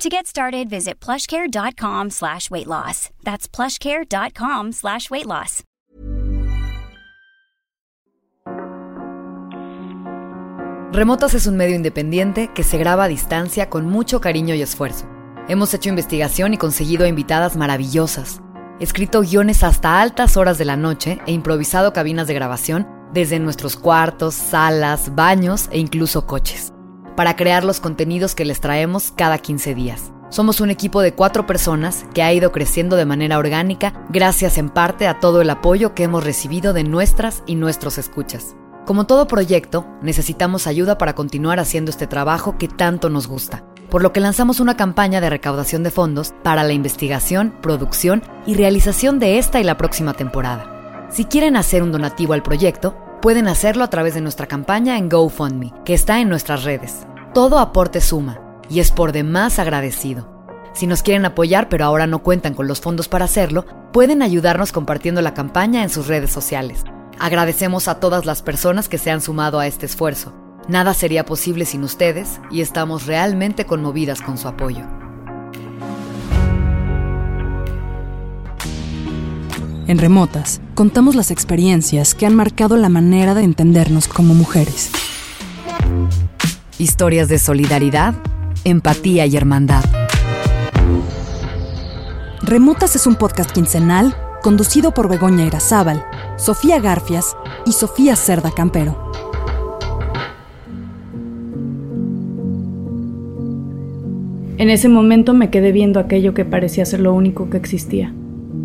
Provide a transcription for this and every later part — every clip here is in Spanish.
To get started, visit plushcare.com slash weight loss. That's plushcare.com slash weight loss. Remotas es un medio independiente que se graba a distancia con mucho cariño y esfuerzo. Hemos hecho investigación y conseguido invitadas maravillosas, escrito guiones hasta altas horas de la noche e improvisado cabinas de grabación desde nuestros cuartos, salas, baños e incluso coches para crear los contenidos que les traemos cada 15 días. Somos un equipo de cuatro personas que ha ido creciendo de manera orgánica gracias en parte a todo el apoyo que hemos recibido de nuestras y nuestros escuchas. Como todo proyecto, necesitamos ayuda para continuar haciendo este trabajo que tanto nos gusta, por lo que lanzamos una campaña de recaudación de fondos para la investigación, producción y realización de esta y la próxima temporada. Si quieren hacer un donativo al proyecto, pueden hacerlo a través de nuestra campaña en GoFundMe, que está en nuestras redes. Todo aporte suma y es por demás agradecido. Si nos quieren apoyar pero ahora no cuentan con los fondos para hacerlo, pueden ayudarnos compartiendo la campaña en sus redes sociales. Agradecemos a todas las personas que se han sumado a este esfuerzo. Nada sería posible sin ustedes y estamos realmente conmovidas con su apoyo. En Remotas, contamos las experiencias que han marcado la manera de entendernos como mujeres. Historias de solidaridad, empatía y hermandad. Remotas es un podcast quincenal conducido por Begoña Irazábal, Sofía Garfias y Sofía Cerda Campero. En ese momento me quedé viendo aquello que parecía ser lo único que existía.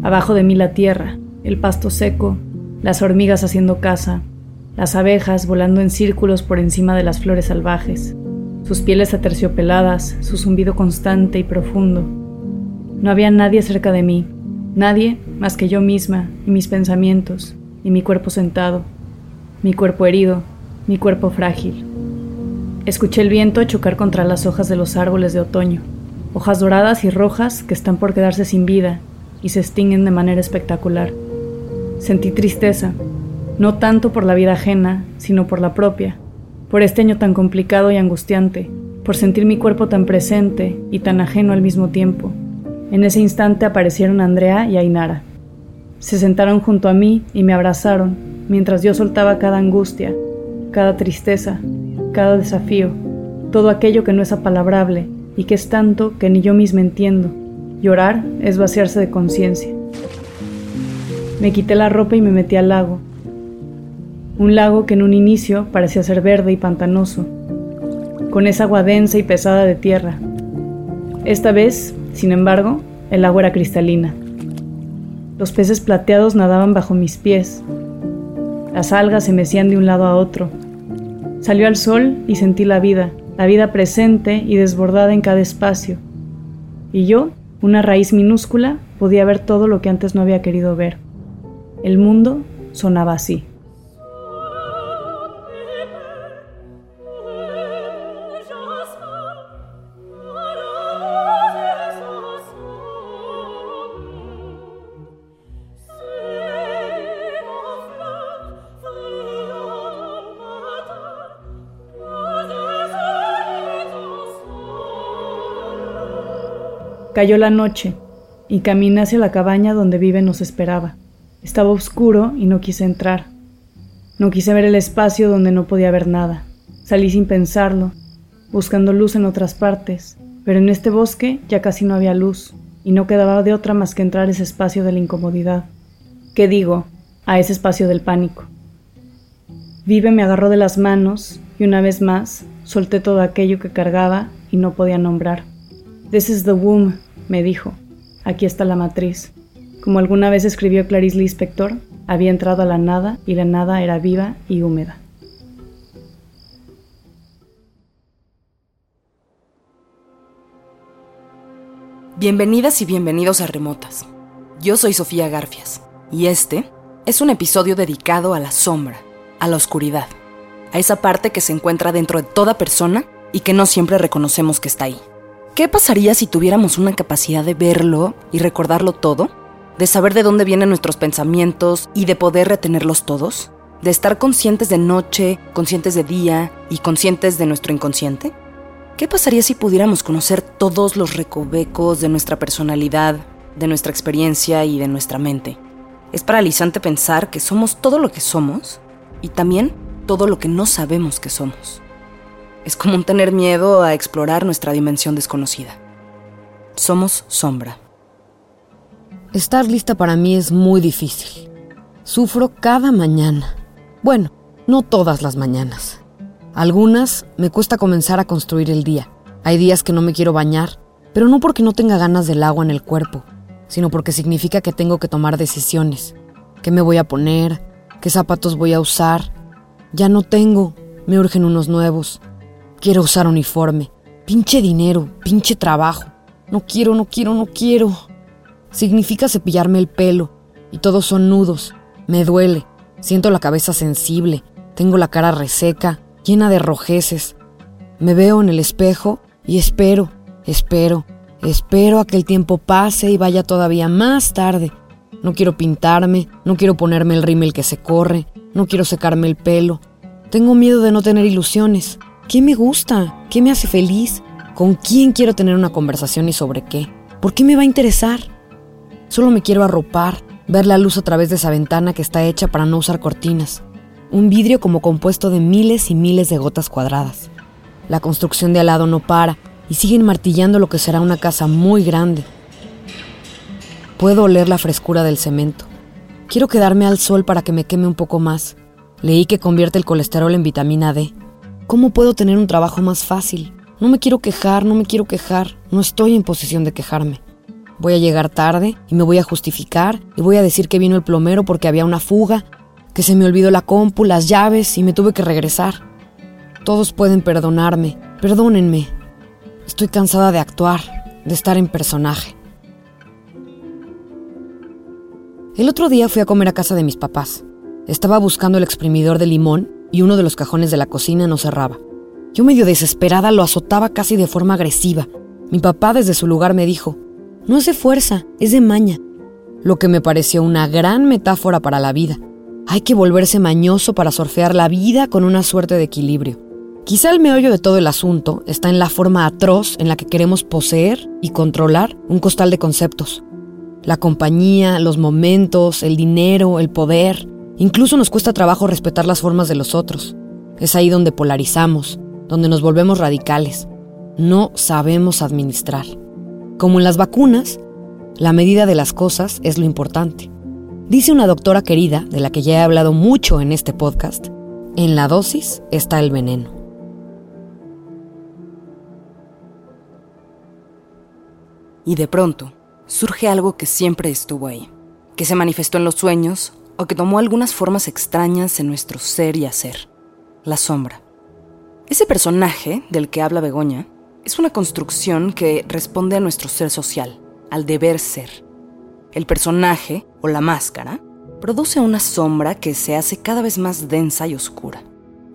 Abajo de mí la tierra, el pasto seco, las hormigas haciendo casa, las abejas volando en círculos por encima de las flores salvajes, sus pieles aterciopeladas, su zumbido constante y profundo. No había nadie cerca de mí, nadie más que yo misma y mis pensamientos, y mi cuerpo sentado, mi cuerpo herido, mi cuerpo frágil. Escuché el viento chocar contra las hojas de los árboles de otoño, hojas doradas y rojas que están por quedarse sin vida y se extinguen de manera espectacular. Sentí tristeza, no tanto por la vida ajena, sino por la propia, por este año tan complicado y angustiante, por sentir mi cuerpo tan presente y tan ajeno al mismo tiempo. En ese instante aparecieron Andrea y Ainara. Se sentaron junto a mí y me abrazaron, mientras yo soltaba cada angustia, cada tristeza, cada desafío, todo aquello que no es apalabrable y que es tanto que ni yo misma entiendo. Llorar es vaciarse de conciencia. Me quité la ropa y me metí al lago, un lago que en un inicio parecía ser verde y pantanoso, con esa agua densa y pesada de tierra. Esta vez, sin embargo, el agua era cristalina. Los peces plateados nadaban bajo mis pies. Las algas se mecían de un lado a otro. Salió al sol y sentí la vida, la vida presente y desbordada en cada espacio. Y yo, una raíz minúscula, podía ver todo lo que antes no había querido ver. El mundo sonaba así. Cayó la noche y caminé hacia la cabaña donde Vive nos esperaba. Estaba oscuro y no quise entrar. No quise ver el espacio donde no podía ver nada. Salí sin pensarlo, buscando luz en otras partes, pero en este bosque ya casi no había luz y no quedaba de otra más que entrar ese espacio de la incomodidad. ¿Qué digo? A ese espacio del pánico. Vive me agarró de las manos y una vez más solté todo aquello que cargaba y no podía nombrar. This is the womb, me dijo. Aquí está la matriz. Como alguna vez escribió Clarice Lispector, había entrado a la nada y la nada era viva y húmeda. Bienvenidas y bienvenidos a Remotas. Yo soy Sofía Garfias y este es un episodio dedicado a la sombra, a la oscuridad, a esa parte que se encuentra dentro de toda persona y que no siempre reconocemos que está ahí. ¿Qué pasaría si tuviéramos una capacidad de verlo y recordarlo todo? ¿De saber de dónde vienen nuestros pensamientos y de poder retenerlos todos? ¿De estar conscientes de noche, conscientes de día y conscientes de nuestro inconsciente? ¿Qué pasaría si pudiéramos conocer todos los recovecos de nuestra personalidad, de nuestra experiencia y de nuestra mente? Es paralizante pensar que somos todo lo que somos y también todo lo que no sabemos que somos. Es común tener miedo a explorar nuestra dimensión desconocida. Somos sombra. Estar lista para mí es muy difícil. Sufro cada mañana. Bueno, no todas las mañanas. Algunas me cuesta comenzar a construir el día. Hay días que no me quiero bañar, pero no porque no tenga ganas del agua en el cuerpo, sino porque significa que tengo que tomar decisiones. ¿Qué me voy a poner? ¿Qué zapatos voy a usar? Ya no tengo, me urgen unos nuevos. Quiero usar uniforme. Pinche dinero, pinche trabajo. No quiero, no quiero, no quiero. Significa cepillarme el pelo, y todos son nudos. Me duele, siento la cabeza sensible, tengo la cara reseca, llena de rojeces. Me veo en el espejo y espero, espero, Espero a que el tiempo pase y vaya todavía más tarde. No quiero pintarme, no quiero ponerme el rímel que se corre, no quiero secarme el pelo. Tengo miedo de no tener ilusiones. ¿Qué me gusta? ¿Qué me hace feliz? ¿Con quién quiero tener una conversación y sobre qué? ¿Por qué me va a interesar? Solo me quiero arropar, ver la luz a través de esa ventana que está hecha para no usar cortinas. Un vidrio como compuesto de miles y miles de gotas cuadradas. La construcción de al lado no para y siguen martillando lo que será una casa muy grande. Puedo oler la frescura del cemento. Quiero quedarme al sol para que me queme un poco más. Leí que convierte el colesterol en vitamina D. ¿Cómo puedo tener un trabajo más fácil? No me quiero quejar, no me quiero quejar. No estoy en posición de quejarme. Voy a llegar tarde y me voy a justificar y voy a decir que vino el plomero porque había una fuga, que se me olvidó la compu, las llaves y me tuve que regresar. Todos pueden perdonarme. Perdónenme. Estoy cansada de actuar, de estar en personaje. El otro día fui a comer a casa de mis papás. Estaba buscando el exprimidor de limón y uno de los cajones de la cocina no cerraba. Yo medio desesperada lo azotaba casi de forma agresiva. Mi papá desde su lugar me dijo, no es de fuerza, es de maña. Lo que me pareció una gran metáfora para la vida. Hay que volverse mañoso para sorfear la vida con una suerte de equilibrio. Quizá el meollo de todo el asunto está en la forma atroz en la que queremos poseer y controlar un costal de conceptos. La compañía, los momentos, el dinero, el poder. Incluso nos cuesta trabajo respetar las formas de los otros. Es ahí donde polarizamos, donde nos volvemos radicales. No sabemos administrar. Como en las vacunas, la medida de las cosas es lo importante. Dice una doctora querida, de la que ya he hablado mucho en este podcast, en la dosis está el veneno. Y de pronto, surge algo que siempre estuvo ahí, que se manifestó en los sueños o que tomó algunas formas extrañas en nuestro ser y hacer, la sombra. Ese personaje del que habla Begoña es una construcción que responde a nuestro ser social, al deber ser. El personaje, o la máscara, produce una sombra que se hace cada vez más densa y oscura.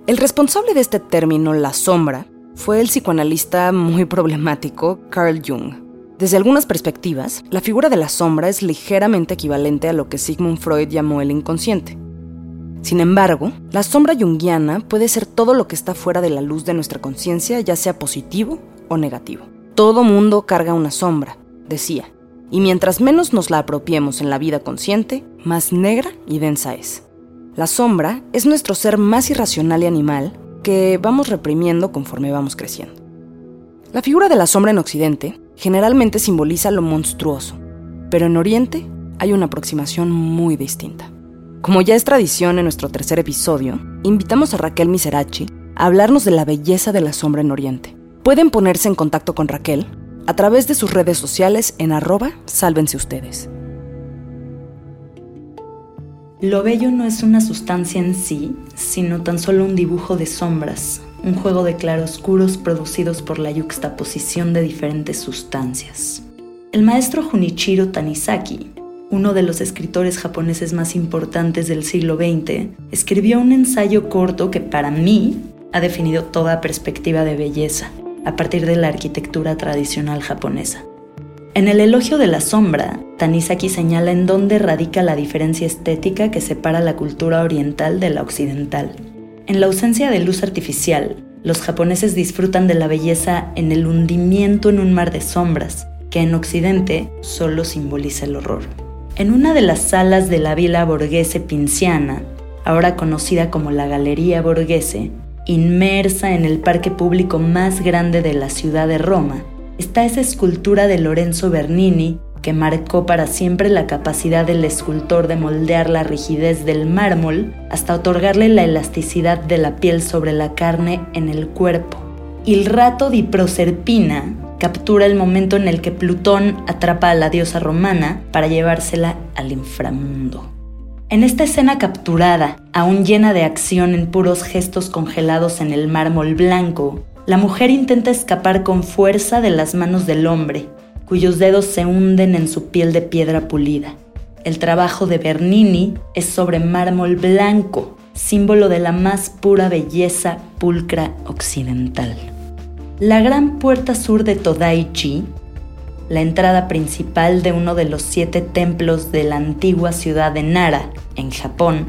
El responsable de este término, la sombra, fue el psicoanalista muy problemático Carl Jung, desde algunas perspectivas, la figura de la sombra es ligeramente equivalente a lo que Sigmund Freud llamó el inconsciente. Sin embargo, la sombra junguiana puede ser todo lo que está fuera de la luz de nuestra conciencia, ya sea positivo o negativo. Todo mundo carga una sombra, decía, y mientras menos nos la apropiemos en la vida consciente, más negra y densa es. La sombra es nuestro ser más irracional y animal que vamos reprimiendo conforme vamos creciendo. La figura de la sombra en Occidente generalmente simboliza lo monstruoso, pero en Oriente hay una aproximación muy distinta. Como ya es tradición en nuestro tercer episodio, invitamos a Raquel Miserachi a hablarnos de la belleza de la sombra en Oriente. Pueden ponerse en contacto con Raquel a través de sus redes sociales en arroba sálvense ustedes. Lo bello no es una sustancia en sí, sino tan solo un dibujo de sombras, un juego de claroscuros producidos por la yuxtaposición de diferentes sustancias. El maestro Junichiro Tanizaki uno de los escritores japoneses más importantes del siglo XX, escribió un ensayo corto que para mí ha definido toda perspectiva de belleza a partir de la arquitectura tradicional japonesa. En el elogio de la sombra, Tanizaki señala en dónde radica la diferencia estética que separa la cultura oriental de la occidental. En la ausencia de luz artificial, los japoneses disfrutan de la belleza en el hundimiento en un mar de sombras, que en Occidente solo simboliza el horror. En una de las salas de la Villa Borghese Pinciana, ahora conocida como la Galería Borghese, inmersa en el parque público más grande de la ciudad de Roma, está esa escultura de Lorenzo Bernini que marcó para siempre la capacidad del escultor de moldear la rigidez del mármol hasta otorgarle la elasticidad de la piel sobre la carne en el cuerpo. Il rato di Proserpina captura el momento en el que Plutón atrapa a la diosa romana para llevársela al inframundo. En esta escena capturada, aún llena de acción en puros gestos congelados en el mármol blanco, la mujer intenta escapar con fuerza de las manos del hombre, cuyos dedos se hunden en su piel de piedra pulida. El trabajo de Bernini es sobre mármol blanco, símbolo de la más pura belleza pulcra occidental. La gran puerta sur de Todaichi, la entrada principal de uno de los siete templos de la antigua ciudad de Nara, en Japón,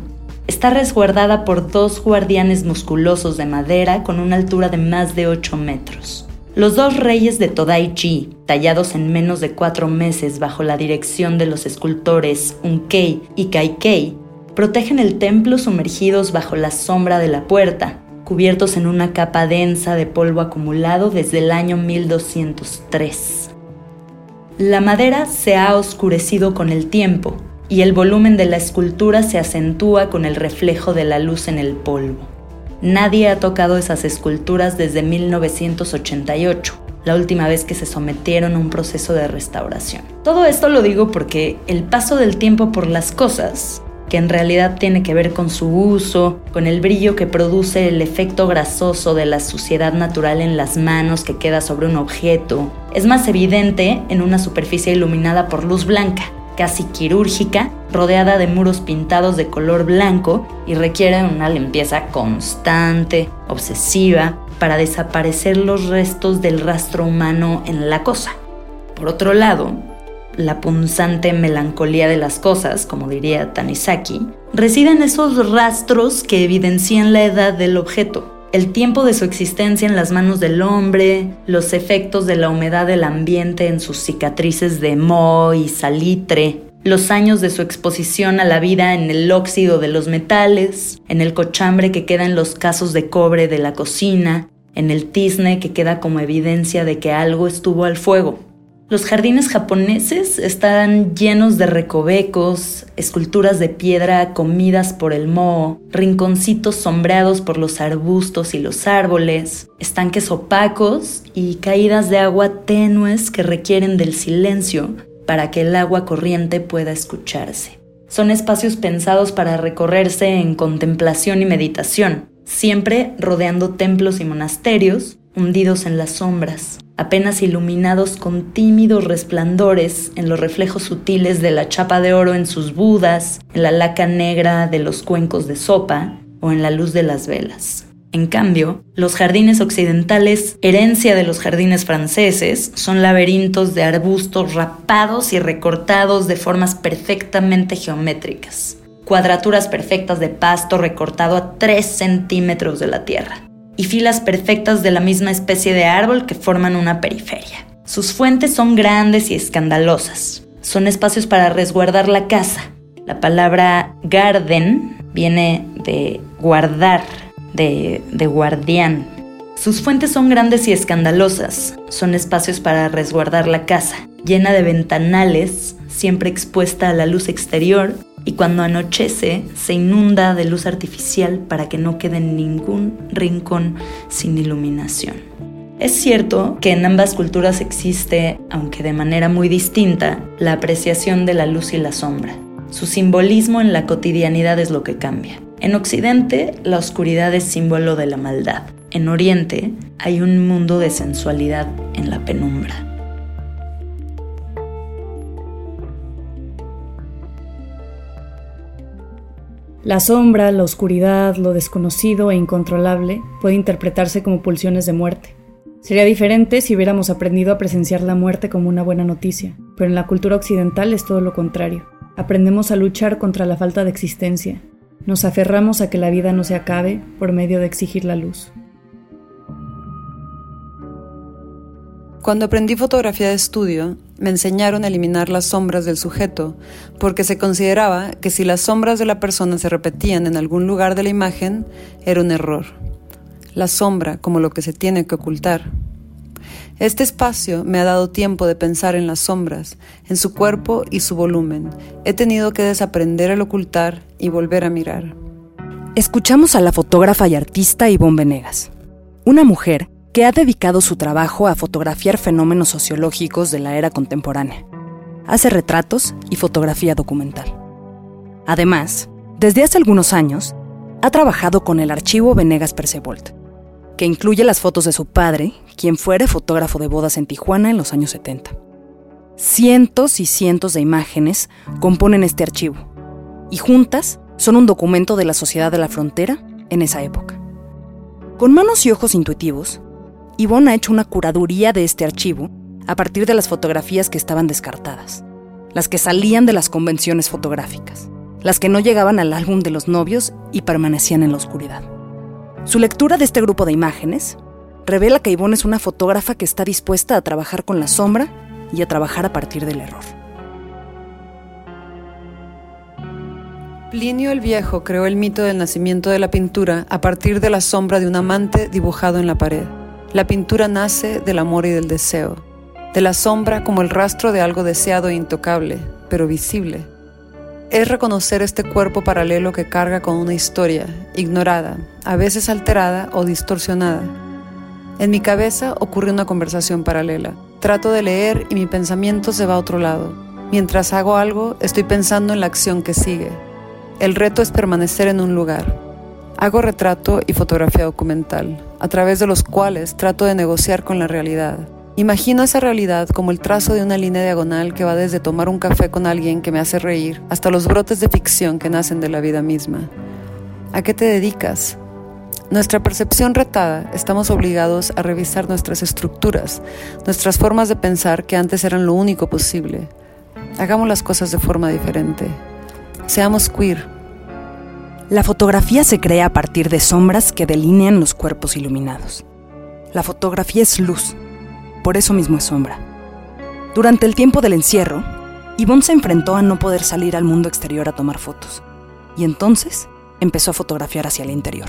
Está resguardada por dos guardianes musculosos de madera con una altura de más de 8 metros. Los dos reyes de Todaichi, tallados en menos de cuatro meses bajo la dirección de los escultores Unkei y Kaikei, protegen el templo sumergidos bajo la sombra de la puerta, cubiertos en una capa densa de polvo acumulado desde el año 1203. La madera se ha oscurecido con el tiempo, y el volumen de la escultura se acentúa con el reflejo de la luz en el polvo. Nadie ha tocado esas esculturas desde 1988, la última vez que se sometieron a un proceso de restauración. Todo esto lo digo porque el paso del tiempo por las cosas, que en realidad tiene que ver con su uso, con el brillo que produce el efecto grasoso de la suciedad natural en las manos que queda sobre un objeto, es más evidente en una superficie iluminada por luz blanca, casi quirúrgica, rodeada de muros pintados de color blanco y requiere una limpieza constante, obsesiva, para desaparecer los restos del rastro humano en la cosa. Por otro lado, la punzante melancolía de las cosas, como diría Tanizaki, reside en esos rastros que evidencian la edad del objeto, el tiempo de su existencia en las manos del hombre, los efectos de la humedad del ambiente en sus cicatrices de moho y salitre, los años de su exposición a la vida en el óxido de los metales, en el cochambre que queda en los casos de cobre de la cocina, en el tizne que queda como evidencia de que algo estuvo al fuego. Los jardines japoneses están llenos de recovecos, esculturas de piedra comidas por el moho, rinconcitos sombreados por los arbustos y los árboles, estanques opacos y caídas de agua tenues que requieren del silencio para que el agua corriente pueda escucharse. Son espacios pensados para recorrerse en contemplación y meditación, siempre rodeando templos y monasterios, hundidos en las sombras apenas iluminados con tímidos resplandores en los reflejos sutiles de la chapa de oro en sus budas, en la laca negra de los cuencos de sopa o en la luz de las velas. En cambio, los jardines occidentales, herencia de los jardines franceses, son laberintos de arbustos rapados y recortados de formas perfectamente geométricas, cuadraturas perfectas de pasto recortado a 3 centímetros de la tierra y filas perfectas de la misma especie de árbol que forman una periferia. Sus fuentes son grandes y escandalosas. Son espacios para resguardar la casa. La palabra garden viene de guardar, de, de guardián. Sus fuentes son grandes y escandalosas. Son espacios para resguardar la casa, llena de ventanales, siempre expuesta a la luz exterior y cuando anochece se inunda de luz artificial para que no quede ningún rincón sin iluminación. Es cierto que en ambas culturas existe, aunque de manera muy distinta, la apreciación de la luz y la sombra. Su simbolismo en la cotidianidad es lo que cambia. En Occidente, la oscuridad es símbolo de la maldad. En Oriente, hay un mundo de sensualidad en la penumbra. La sombra, la oscuridad, lo desconocido e incontrolable puede interpretarse como pulsiones de muerte. Sería diferente si hubiéramos aprendido a presenciar la muerte como una buena noticia, pero en la cultura occidental es todo lo contrario. Aprendemos a luchar contra la falta de existencia. Nos aferramos a que la vida no se acabe por medio de exigir la luz. Cuando aprendí fotografía de estudio, me enseñaron a eliminar las sombras del sujeto, porque se consideraba que si las sombras de la persona se repetían en algún lugar de la imagen, era un error. La sombra como lo que se tiene que ocultar. Este espacio me ha dado tiempo de pensar en las sombras, en su cuerpo y su volumen. He tenido que desaprender el ocultar y volver a mirar. Escuchamos a la fotógrafa y artista Ivonne Venegas, una mujer que ha dedicado su trabajo a fotografiar fenómenos sociológicos de la era contemporánea. Hace retratos y fotografía documental. Además, desde hace algunos años, ha trabajado con el archivo Venegas Persevolt, que incluye las fotos de su padre, quien fuera fotógrafo de bodas en Tijuana en los años 70. Cientos y cientos de imágenes componen este archivo, y juntas son un documento de la sociedad de la frontera en esa época. Con manos y ojos intuitivos, Yvonne ha hecho una curaduría de este archivo a partir de las fotografías que estaban descartadas, las que salían de las convenciones fotográficas, las que no llegaban al álbum de los novios y permanecían en la oscuridad. Su lectura de este grupo de imágenes revela que Yvonne es una fotógrafa que está dispuesta a trabajar con la sombra y a trabajar a partir del error. Plinio el Viejo creó el mito del nacimiento de la pintura a partir de la sombra de un amante dibujado en la pared. La pintura nace del amor y del deseo, de la sombra como el rastro de algo deseado e intocable, pero visible. Es reconocer este cuerpo paralelo que carga con una historia, ignorada, a veces alterada o distorsionada. En mi cabeza ocurre una conversación paralela. Trato de leer y mi pensamiento se va a otro lado. Mientras hago algo, estoy pensando en la acción que sigue. El reto es permanecer en un lugar, Hago retrato y fotografía documental, a través de los cuales trato de negociar con la realidad. Imagino esa realidad como el trazo de una línea diagonal que va desde tomar un café con alguien que me hace reír hasta los brotes de ficción que nacen de la vida misma. ¿A qué te dedicas? Nuestra percepción retada, estamos obligados a revisar nuestras estructuras, nuestras formas de pensar que antes eran lo único posible. Hagamos las cosas de forma diferente. Seamos queer, la fotografía se crea a partir de sombras que delinean los cuerpos iluminados. La fotografía es luz, por eso mismo es sombra. Durante el tiempo del encierro, Yvonne se enfrentó a no poder salir al mundo exterior a tomar fotos, y entonces empezó a fotografiar hacia el interior.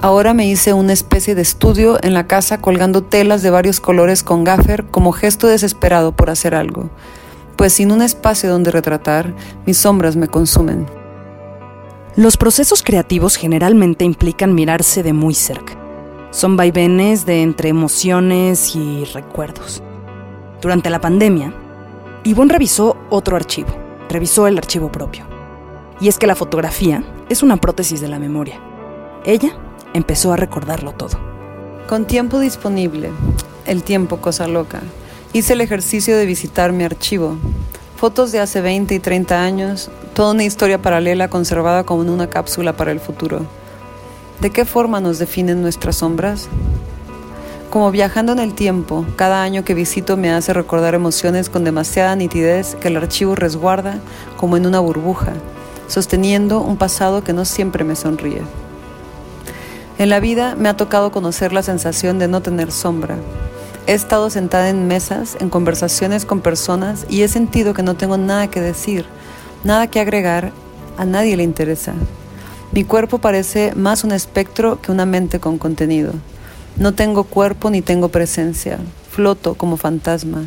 Ahora me hice una especie de estudio en la casa colgando telas de varios colores con gaffer como gesto desesperado por hacer algo, pues sin un espacio donde retratar, mis sombras me consumen. Los procesos creativos generalmente implican mirarse de muy cerca. Son vaivenes de entre emociones y recuerdos. Durante la pandemia, Yvonne revisó otro archivo, revisó el archivo propio. Y es que la fotografía es una prótesis de la memoria. Ella empezó a recordarlo todo. Con tiempo disponible, el tiempo cosa loca, hice el ejercicio de visitar mi archivo, Fotos de hace 20 y 30 años, toda una historia paralela conservada como en una cápsula para el futuro. ¿De qué forma nos definen nuestras sombras? Como viajando en el tiempo, cada año que visito me hace recordar emociones con demasiada nitidez que el archivo resguarda como en una burbuja, sosteniendo un pasado que no siempre me sonríe. En la vida me ha tocado conocer la sensación de no tener sombra, He estado sentada en mesas, en conversaciones con personas y he sentido que no tengo nada que decir, nada que agregar, a nadie le interesa. Mi cuerpo parece más un espectro que una mente con contenido. No tengo cuerpo ni tengo presencia, floto como fantasma.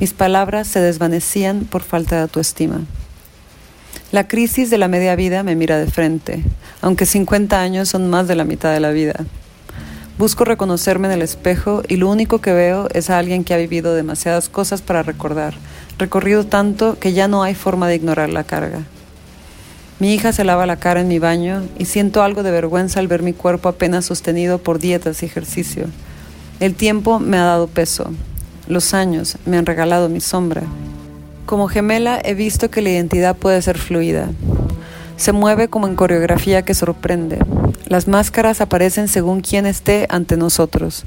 Mis palabras se desvanecían por falta de autoestima. La crisis de la media vida me mira de frente, aunque 50 años son más de la mitad de la vida. Busco reconocerme en el espejo y lo único que veo es a alguien que ha vivido demasiadas cosas para recordar, recorrido tanto que ya no hay forma de ignorar la carga. Mi hija se lava la cara en mi baño y siento algo de vergüenza al ver mi cuerpo apenas sostenido por dietas y ejercicio. El tiempo me ha dado peso. Los años me han regalado mi sombra. Como gemela he visto que la identidad puede ser fluida. Se mueve como en coreografía que sorprende. Las máscaras aparecen según quien esté ante nosotros.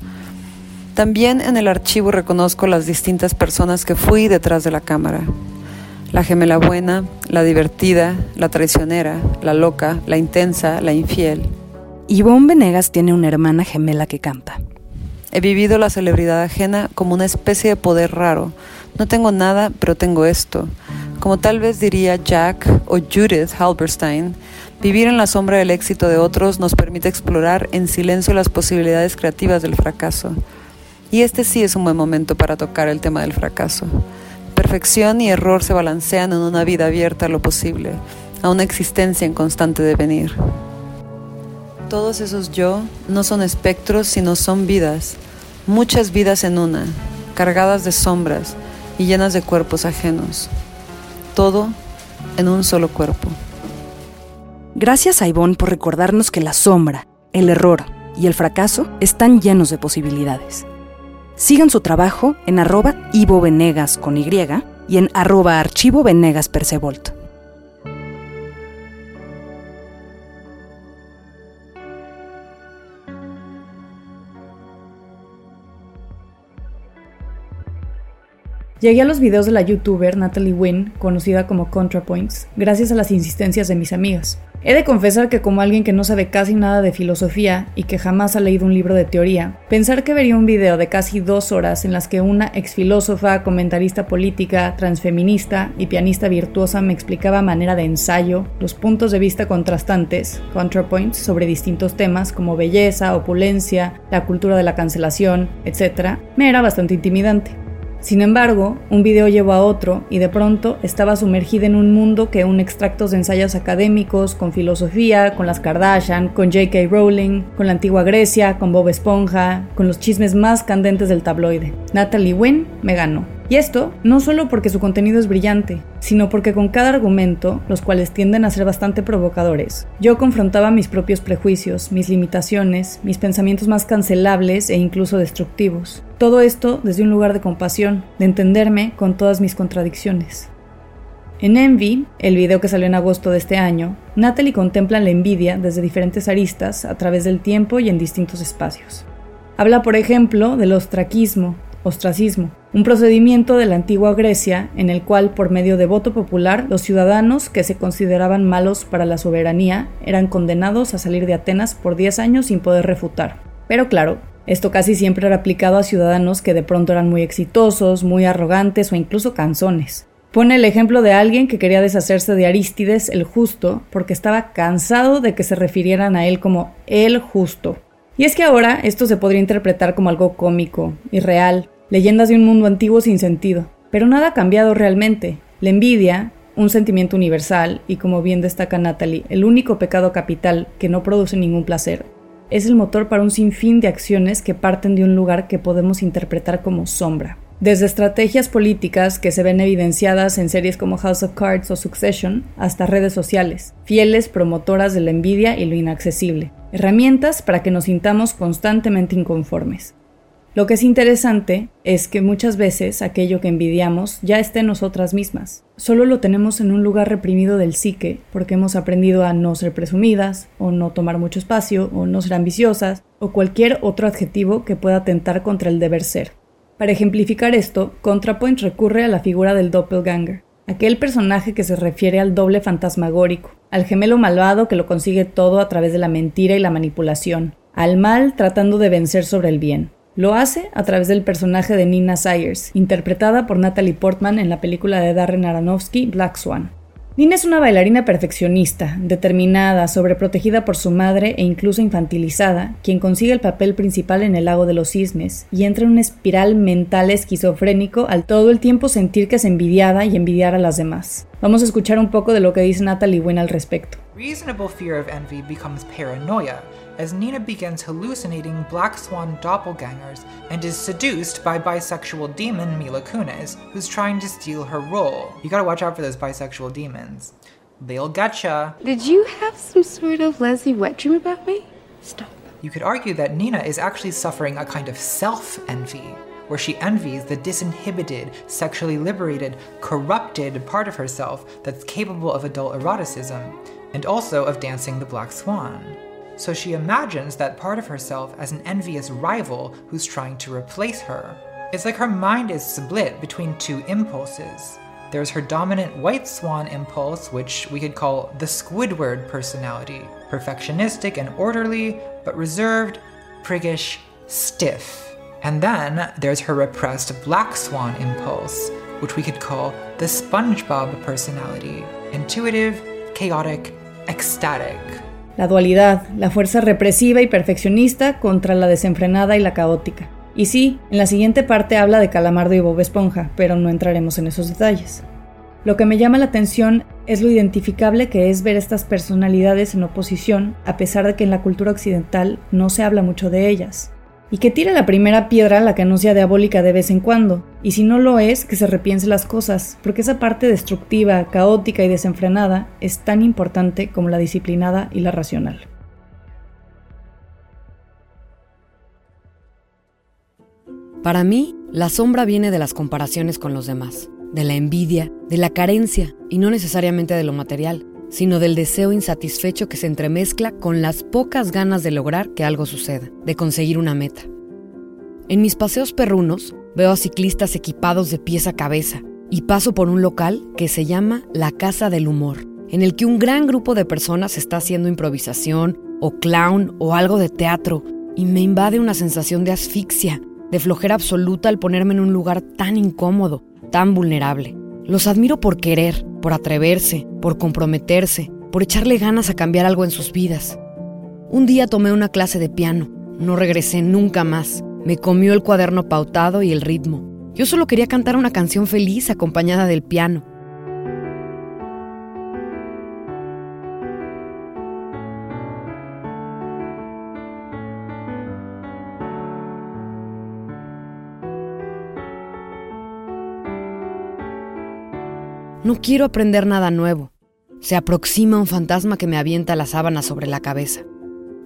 También en el archivo reconozco las distintas personas que fui detrás de la cámara. La gemela buena, la divertida, la traicionera, la loca, la intensa, la infiel. Ivonne Venegas tiene una hermana gemela que canta. He vivido la celebridad ajena como una especie de poder raro. No tengo nada, pero tengo esto. Como tal vez diría Jack o Judith Halberstein, vivir en la sombra del éxito de otros nos permite explorar en silencio las posibilidades creativas del fracaso. Y este sí es un buen momento para tocar el tema del fracaso. Perfección y error se balancean en una vida abierta a lo posible, a una existencia en constante devenir. Todos esos yo no son espectros, sino son vidas, muchas vidas en una, cargadas de sombras y llenas de cuerpos ajenos todo en un solo cuerpo. Gracias a Ivonne por recordarnos que la sombra, el error y el fracaso están llenos de posibilidades. Sigan su trabajo en arroba Ivo Venegas con Y y en arroba archivo Venegas Persevolt. Llegué a los videos de la youtuber Natalie Wynn, conocida como ContraPoints, gracias a las insistencias de mis amigas. He de confesar que como alguien que no sabe casi nada de filosofía y que jamás ha leído un libro de teoría, pensar que vería un video de casi dos horas en las que una ex filósofa, comentarista política, transfeminista y pianista virtuosa me explicaba a manera de ensayo los puntos de vista contrastantes, ContraPoints, sobre distintos temas como belleza, opulencia, la cultura de la cancelación, etc., me era bastante intimidante. Sin embargo, un video llevó a otro y de pronto estaba sumergida en un mundo que un extractos de ensayos académicos, con filosofía, con las Kardashian, con J.K. Rowling, con la antigua Grecia, con Bob Esponja, con los chismes más candentes del tabloide. Natalie Wynn me ganó. Y esto no solo porque su contenido es brillante, sino porque con cada argumento, los cuales tienden a ser bastante provocadores, yo confrontaba mis propios prejuicios, mis limitaciones, mis pensamientos más cancelables e incluso destructivos. Todo esto desde un lugar de compasión, de entenderme con todas mis contradicciones. En Envy, el video que salió en agosto de este año, Natalie contempla la envidia desde diferentes aristas a través del tiempo y en distintos espacios. Habla, por ejemplo, del ostraquismo, ostracismo, un procedimiento de la antigua Grecia en el cual por medio de voto popular los ciudadanos que se consideraban malos para la soberanía eran condenados a salir de Atenas por 10 años sin poder refutar. Pero claro, esto casi siempre era aplicado a ciudadanos que de pronto eran muy exitosos, muy arrogantes o incluso canzones. Pone el ejemplo de alguien que quería deshacerse de Arístides el justo porque estaba cansado de que se refirieran a él como el justo. Y es que ahora esto se podría interpretar como algo cómico, irreal, leyendas de un mundo antiguo sin sentido. Pero nada ha cambiado realmente. La envidia, un sentimiento universal y como bien destaca Natalie, el único pecado capital que no produce ningún placer, es el motor para un sinfín de acciones que parten de un lugar que podemos interpretar como sombra. Desde estrategias políticas que se ven evidenciadas en series como House of Cards o Succession, hasta redes sociales, fieles promotoras de la envidia y lo inaccesible, herramientas para que nos sintamos constantemente inconformes. Lo que es interesante es que muchas veces aquello que envidiamos ya está en nosotras mismas. Solo lo tenemos en un lugar reprimido del psique porque hemos aprendido a no ser presumidas, o no tomar mucho espacio, o no ser ambiciosas, o cualquier otro adjetivo que pueda atentar contra el deber ser. Para ejemplificar esto, ContraPoint recurre a la figura del doppelganger, aquel personaje que se refiere al doble fantasmagórico, al gemelo malvado que lo consigue todo a través de la mentira y la manipulación, al mal tratando de vencer sobre el bien. Lo hace a través del personaje de Nina Sayers, interpretada por Natalie Portman en la película de Darren Aronofsky Black Swan. Nina es una bailarina perfeccionista, determinada, sobreprotegida por su madre e incluso infantilizada, quien consigue el papel principal en El lago de los cisnes y entra en una espiral mental esquizofrénico al todo el tiempo sentir que es envidiada y envidiar a las demás. Vamos a escuchar un poco de lo que dice Natalie Wynn al respecto. Reasonable fear of envy becomes paranoia as Nina begins hallucinating Black Swan doppelgangers and is seduced by bisexual demon Mila Kunis, who's trying to steal her role. You gotta watch out for those bisexual demons. They'll getcha. Did you have some sort of Leslie wet dream about me? Stop. You could argue that Nina is actually suffering a kind of self envy, where she envies the disinhibited, sexually liberated, corrupted part of herself that's capable of adult eroticism and also of dancing the Black Swan. So she imagines that part of herself as an envious rival who's trying to replace her. It's like her mind is split between two impulses. There's her dominant white swan impulse, which we could call the Squidward personality perfectionistic and orderly, but reserved, priggish, stiff. And then there's her repressed black swan impulse, which we could call the SpongeBob personality intuitive, chaotic, La dualidad, la fuerza represiva y perfeccionista contra la desenfrenada y la caótica. Y sí, en la siguiente parte habla de Calamardo y Bob Esponja, pero no entraremos en esos detalles. Lo que me llama la atención es lo identificable que es ver estas personalidades en oposición, a pesar de que en la cultura occidental no se habla mucho de ellas. Y que tire la primera piedra la que diabólica de vez en cuando, y si no lo es, que se repiense las cosas, porque esa parte destructiva, caótica y desenfrenada es tan importante como la disciplinada y la racional. Para mí, la sombra viene de las comparaciones con los demás, de la envidia, de la carencia y no necesariamente de lo material, sino del deseo insatisfecho que se entremezcla con las pocas ganas de lograr que algo suceda, de conseguir una meta. En mis paseos perrunos veo a ciclistas equipados de pies a cabeza y paso por un local que se llama La Casa del Humor, en el que un gran grupo de personas está haciendo improvisación o clown o algo de teatro y me invade una sensación de asfixia de flojera absoluta al ponerme en un lugar tan incómodo, tan vulnerable. Los admiro por querer, por atreverse, por comprometerse, por echarle ganas a cambiar algo en sus vidas. Un día tomé una clase de piano, no regresé nunca más. Me comió el cuaderno pautado y el ritmo. Yo solo quería cantar una canción feliz acompañada del piano. No quiero aprender nada nuevo. Se aproxima un fantasma que me avienta la sábana sobre la cabeza.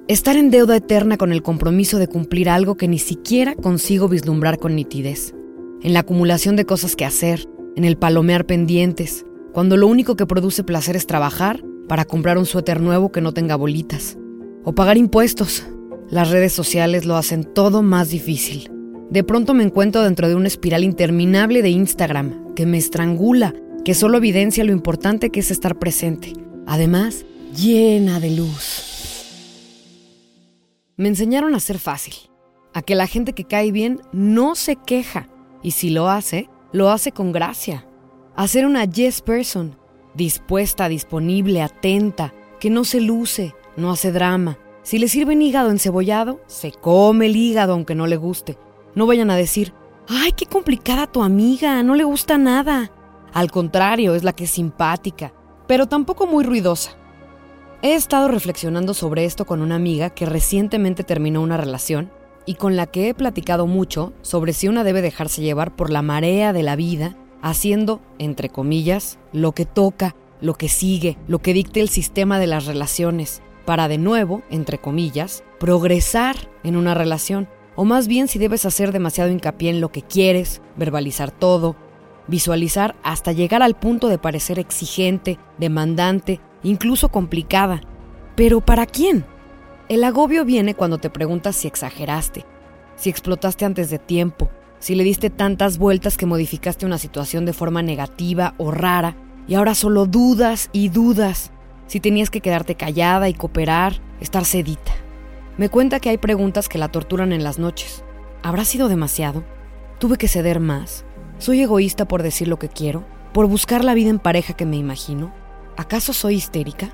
Estar en deuda eterna con el compromiso de cumplir algo que ni siquiera consigo vislumbrar con nitidez. En la acumulación de cosas que hacer, en el palomear pendientes, cuando lo único que produce placer es trabajar para comprar un suéter nuevo que no tenga bolitas. O pagar impuestos. Las redes sociales lo hacen todo más difícil. De pronto me encuentro dentro de una espiral interminable de Instagram que me estrangula que solo evidencia lo importante que es estar presente, además llena de luz. Me enseñaron a ser fácil, a que la gente que cae bien no se queja, y si lo hace, lo hace con gracia, a ser una yes person, dispuesta, disponible, atenta, que no se luce, no hace drama. Si le sirven hígado encebollado, se come el hígado aunque no le guste. No vayan a decir, ay, qué complicada tu amiga, no le gusta nada. Al contrario, es la que es simpática, pero tampoco muy ruidosa. He estado reflexionando sobre esto con una amiga que recientemente terminó una relación y con la que he platicado mucho sobre si una debe dejarse llevar por la marea de la vida, haciendo, entre comillas, lo que toca, lo que sigue, lo que dicte el sistema de las relaciones, para de nuevo, entre comillas, progresar en una relación, o más bien si debes hacer demasiado hincapié en lo que quieres, verbalizar todo, visualizar hasta llegar al punto de parecer exigente, demandante, incluso complicada. Pero ¿para quién? El agobio viene cuando te preguntas si exageraste, si explotaste antes de tiempo, si le diste tantas vueltas que modificaste una situación de forma negativa o rara y ahora solo dudas y dudas, si tenías que quedarte callada y cooperar, estar sedita. Me cuenta que hay preguntas que la torturan en las noches. ¿Habrá sido demasiado? ¿Tuve que ceder más? ¿Soy egoísta por decir lo que quiero? ¿Por buscar la vida en pareja que me imagino? ¿Acaso soy histérica?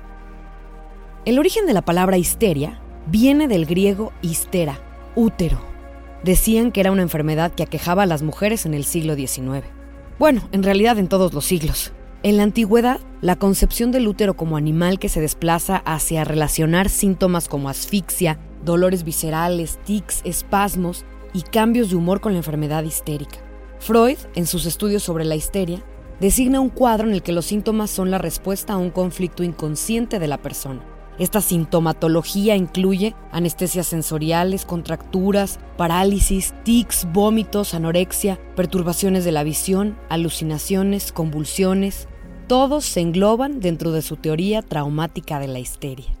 El origen de la palabra histeria viene del griego histera, útero. Decían que era una enfermedad que aquejaba a las mujeres en el siglo XIX. Bueno, en realidad en todos los siglos. En la antigüedad, la concepción del útero como animal que se desplaza hacia relacionar síntomas como asfixia, dolores viscerales, tics, espasmos y cambios de humor con la enfermedad histérica. Freud, en sus estudios sobre la histeria, designa un cuadro en el que los síntomas son la respuesta a un conflicto inconsciente de la persona. Esta sintomatología incluye anestesias sensoriales, contracturas, parálisis, tics, vómitos, anorexia, perturbaciones de la visión, alucinaciones, convulsiones. todos se engloban dentro de su teoría traumática de la histeria.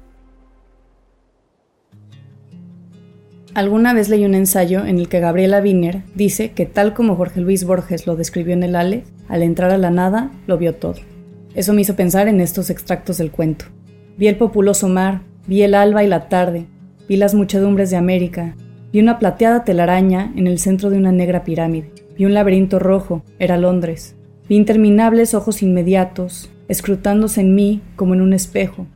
Alguna vez leí un ensayo en el que Gabriela Wiener dice que tal como Jorge Luis Borges lo describió en el Ale, al entrar a la nada lo vio todo. Eso me hizo pensar en estos extractos del cuento. Vi el populoso mar, vi el alba y la tarde, vi las muchedumbres de América, vi una plateada telaraña en el centro de una negra pirámide, vi un laberinto rojo, era Londres, vi interminables ojos inmediatos, escrutándose en mí como en un espejo,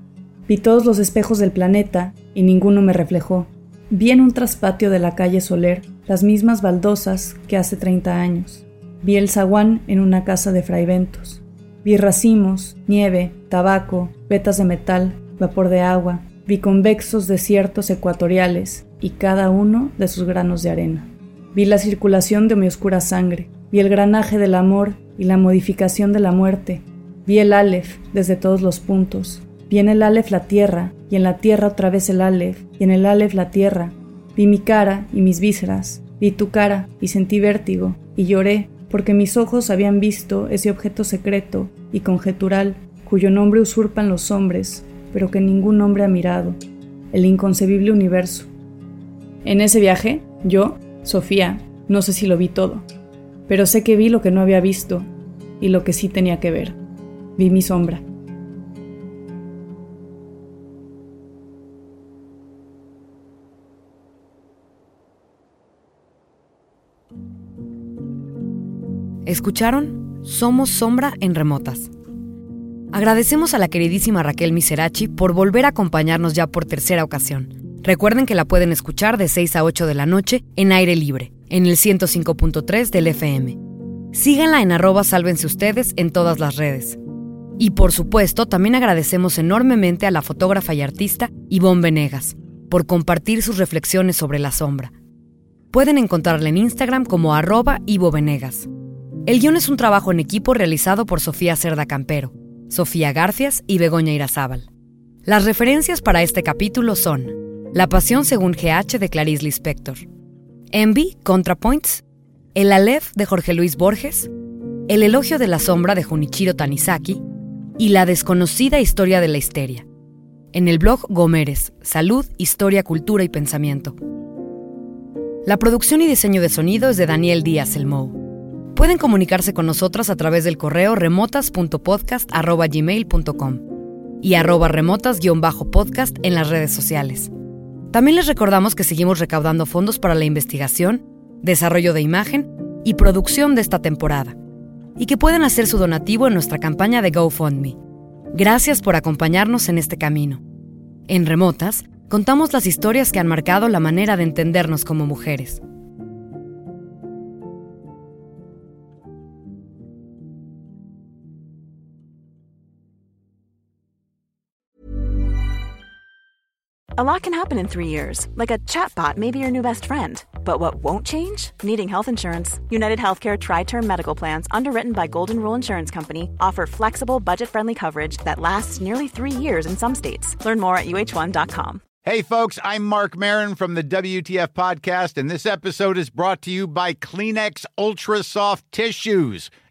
vi todos los espejos del planeta y ninguno me reflejó. Vi en un traspatio de la calle Soler las mismas baldosas que hace 30 años. Vi el zaguán en una casa de fraiventos. Vi racimos, nieve, tabaco, vetas de metal, vapor de agua. Vi convexos desiertos ecuatoriales y cada uno de sus granos de arena. Vi la circulación de mi oscura sangre. Vi el granaje del amor y la modificación de la muerte. Vi el Aleph desde todos los puntos. Vi en el Aleph la tierra, y en la tierra otra vez el Aleph, y en el Aleph la tierra. Vi mi cara y mis vísceras, vi tu cara y sentí vértigo, y lloré, porque mis ojos habían visto ese objeto secreto y conjetural, cuyo nombre usurpan los hombres, pero que ningún hombre ha mirado, el inconcebible universo. En ese viaje, yo, Sofía, no sé si lo vi todo, pero sé que vi lo que no había visto y lo que sí tenía que ver. Vi mi sombra. Escucharon Somos Sombra en Remotas. Agradecemos a la queridísima Raquel Miserachi por volver a acompañarnos ya por tercera ocasión. Recuerden que la pueden escuchar de 6 a 8 de la noche en aire libre, en el 105.3 del FM. Síganla en arroba sálvense ustedes en todas las redes. Y por supuesto, también agradecemos enormemente a la fotógrafa y artista Ivonne Venegas por compartir sus reflexiones sobre la sombra. Pueden encontrarla en Instagram como arroba Ivo Venegas. El guion es un trabajo en equipo realizado por Sofía Cerda Campero, Sofía Garcias y Begoña Irazábal. Las referencias para este capítulo son La Pasión según GH de Clarice Lispector, Envy, ContraPoints, El Aleph de Jorge Luis Borges, El Elogio de la Sombra de Junichiro Tanizaki y La Desconocida Historia de la Histeria. En el blog Gómez, Salud, Historia, Cultura y Pensamiento. La producción y diseño de sonido es de Daniel Díaz Elmou. Pueden comunicarse con nosotras a través del correo remotas.podcast.gmail.com y arroba remotas-podcast en las redes sociales. También les recordamos que seguimos recaudando fondos para la investigación, desarrollo de imagen y producción de esta temporada, y que pueden hacer su donativo en nuestra campaña de GoFundMe. Gracias por acompañarnos en este camino. En Remotas, contamos las historias que han marcado la manera de entendernos como mujeres. A lot can happen in three years, like a chatbot may be your new best friend. But what won't change? Needing health insurance. United Healthcare Tri Term Medical Plans, underwritten by Golden Rule Insurance Company, offer flexible, budget friendly coverage that lasts nearly three years in some states. Learn more at uh1.com. Hey, folks, I'm Mark Marin from the WTF Podcast, and this episode is brought to you by Kleenex Ultra Soft Tissues